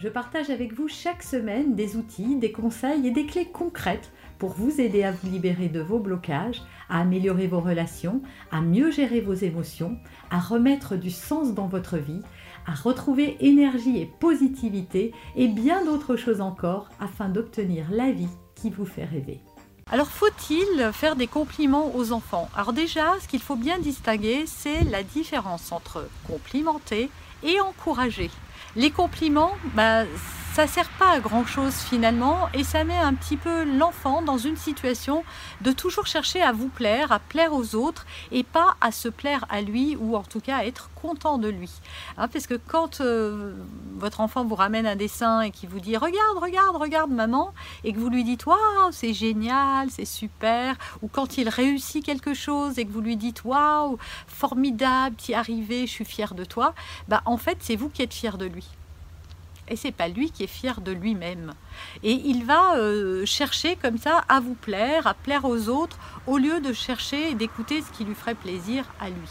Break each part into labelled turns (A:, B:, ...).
A: je partage avec vous chaque semaine des outils, des conseils et des clés concrètes pour vous aider à vous libérer de vos blocages, à améliorer vos relations, à mieux gérer vos émotions, à remettre du sens dans votre vie, à retrouver énergie et positivité et bien d'autres choses encore afin d'obtenir la vie qui vous fait rêver. Alors faut-il faire des compliments aux enfants? Alors déjà, ce qu'il faut bien distinguer, c'est la différence entre complimenter et encourager. Les compliments, bah, ça sert pas à grand chose finalement et ça met un petit peu l'enfant dans une situation de toujours chercher à vous plaire, à plaire aux autres et pas à se plaire à lui ou en tout cas à être content de lui. Hein, parce que quand euh, votre enfant vous ramène un dessin et qu'il vous dit regarde, regarde, regarde maman et que vous lui dites waouh, c'est génial, c'est super, ou quand il réussit quelque chose et que vous lui dites waouh, formidable, es arrivé, je suis fier de toi, bah en fait c'est vous qui êtes fier de lui et c'est pas lui qui est fier de lui-même. Et il va euh, chercher comme ça à vous plaire, à plaire aux autres, au lieu de chercher et d'écouter ce qui lui ferait plaisir à lui.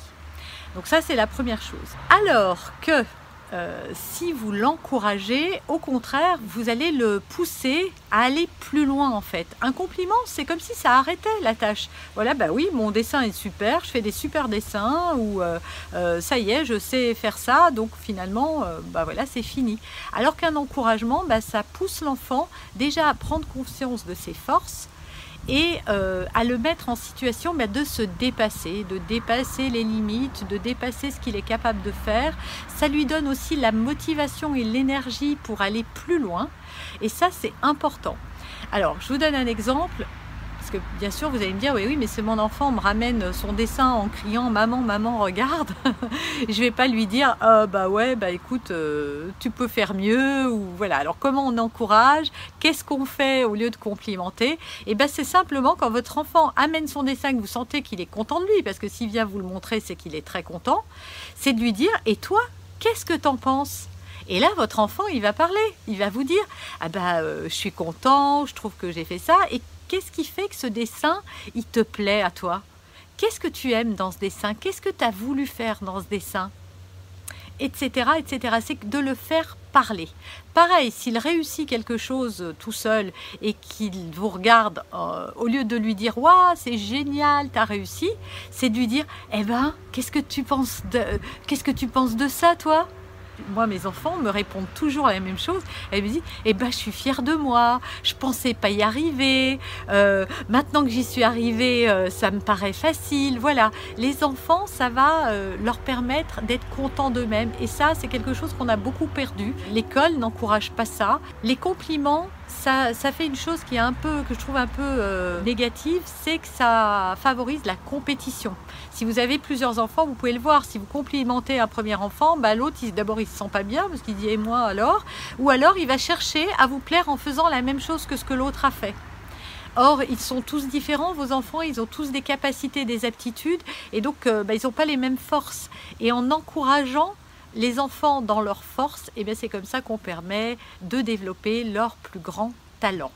A: Donc ça c'est la première chose. Alors que euh, si vous l'encouragez, au contraire, vous allez le pousser à aller plus loin en fait. Un compliment, c'est comme si ça arrêtait la tâche. Voilà, bah oui, mon dessin est super, je fais des super dessins, ou euh, euh, ça y est, je sais faire ça, donc finalement, bah voilà, c'est fini. Alors qu'un encouragement, bah, ça pousse l'enfant déjà à prendre conscience de ses forces, et euh, à le mettre en situation bah, de se dépasser, de dépasser les limites, de dépasser ce qu'il est capable de faire. Ça lui donne aussi la motivation et l'énergie pour aller plus loin. Et ça, c'est important. Alors, je vous donne un exemple. Parce que bien sûr, vous allez me dire, oui, oui, mais c'est mon enfant, me ramène son dessin en criant Maman, maman, regarde. je vais pas lui dire, ah, bah ouais, bah écoute, euh, tu peux faire mieux. Ou voilà. Alors, comment on encourage? Qu'est-ce qu'on fait au lieu de complimenter? Et eh bien, c'est simplement quand votre enfant amène son dessin, que vous sentez qu'il est content de lui, parce que s'il vient vous le montrer, c'est qu'il est très content, c'est de lui dire, et toi, qu'est-ce que t'en penses? Et là, votre enfant, il va parler. Il va vous dire Ah bah, euh, je suis content, je trouve que j'ai fait ça. Et Qu'est-ce qui fait que ce dessin, il te plaît à toi? Qu'est-ce que tu aimes dans ce dessin? Qu'est-ce que tu as voulu faire dans ce dessin? Etc. etc. C'est de le faire parler. Pareil, s'il réussit quelque chose tout seul et qu'il vous regarde, euh, au lieu de lui dire Waouh, c'est génial, t'as réussi, c'est de lui dire Eh ben, qu'est-ce que tu penses de, qu'est-ce que tu penses de ça, toi? Moi, mes enfants me répondent toujours la même chose. Elles me disent Eh ben, je suis fière de moi. Je pensais pas y arriver. Euh, maintenant que j'y suis arrivée, euh, ça me paraît facile. Voilà. Les enfants, ça va euh, leur permettre d'être contents d'eux-mêmes. Et ça, c'est quelque chose qu'on a beaucoup perdu. L'école n'encourage pas ça. Les compliments, ça, fait une chose qui est un peu, que je trouve un peu euh, négative, c'est que ça favorise la compétition. Si vous avez plusieurs enfants, vous pouvez le voir. Si vous complimentez un premier enfant, bah, l'autre, d'abord, il se sent pas bien parce qu'il dit et moi alors? Ou alors, il va chercher à vous plaire en faisant la même chose que ce que l'autre a fait. Or, ils sont tous différents, vos enfants, ils ont tous des capacités, des aptitudes, et donc euh, bah, ils n'ont pas les mêmes forces. Et en encourageant les enfants dans leur force, et eh bien c'est comme ça qu'on permet de développer leur plus grand talent.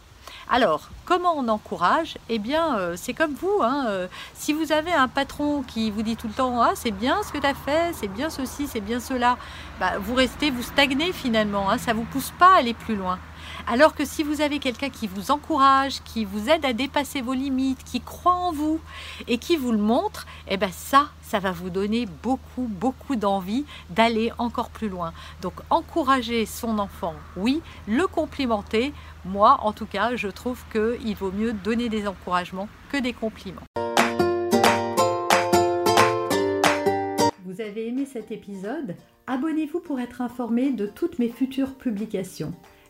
A: Alors, comment on encourage? Eh bien, euh, c'est comme vous. Hein, euh, si vous avez un patron qui vous dit tout le temps Ah, c'est bien ce que tu as fait, c'est bien ceci, c'est bien cela, bah, vous restez, vous stagnez finalement. Hein, ça ne vous pousse pas à aller plus loin. Alors que si vous avez quelqu'un qui vous encourage, qui vous aide à dépasser vos limites, qui croit en vous et qui vous le montre, eh bien ça, ça va vous donner beaucoup, beaucoup d'envie d'aller encore plus loin. Donc encourager son enfant, oui, le complimenter, moi en tout cas, je trouve qu'il vaut mieux donner des encouragements que des compliments. Vous avez aimé cet épisode? Abonnez-vous pour être informé de toutes mes futures publications.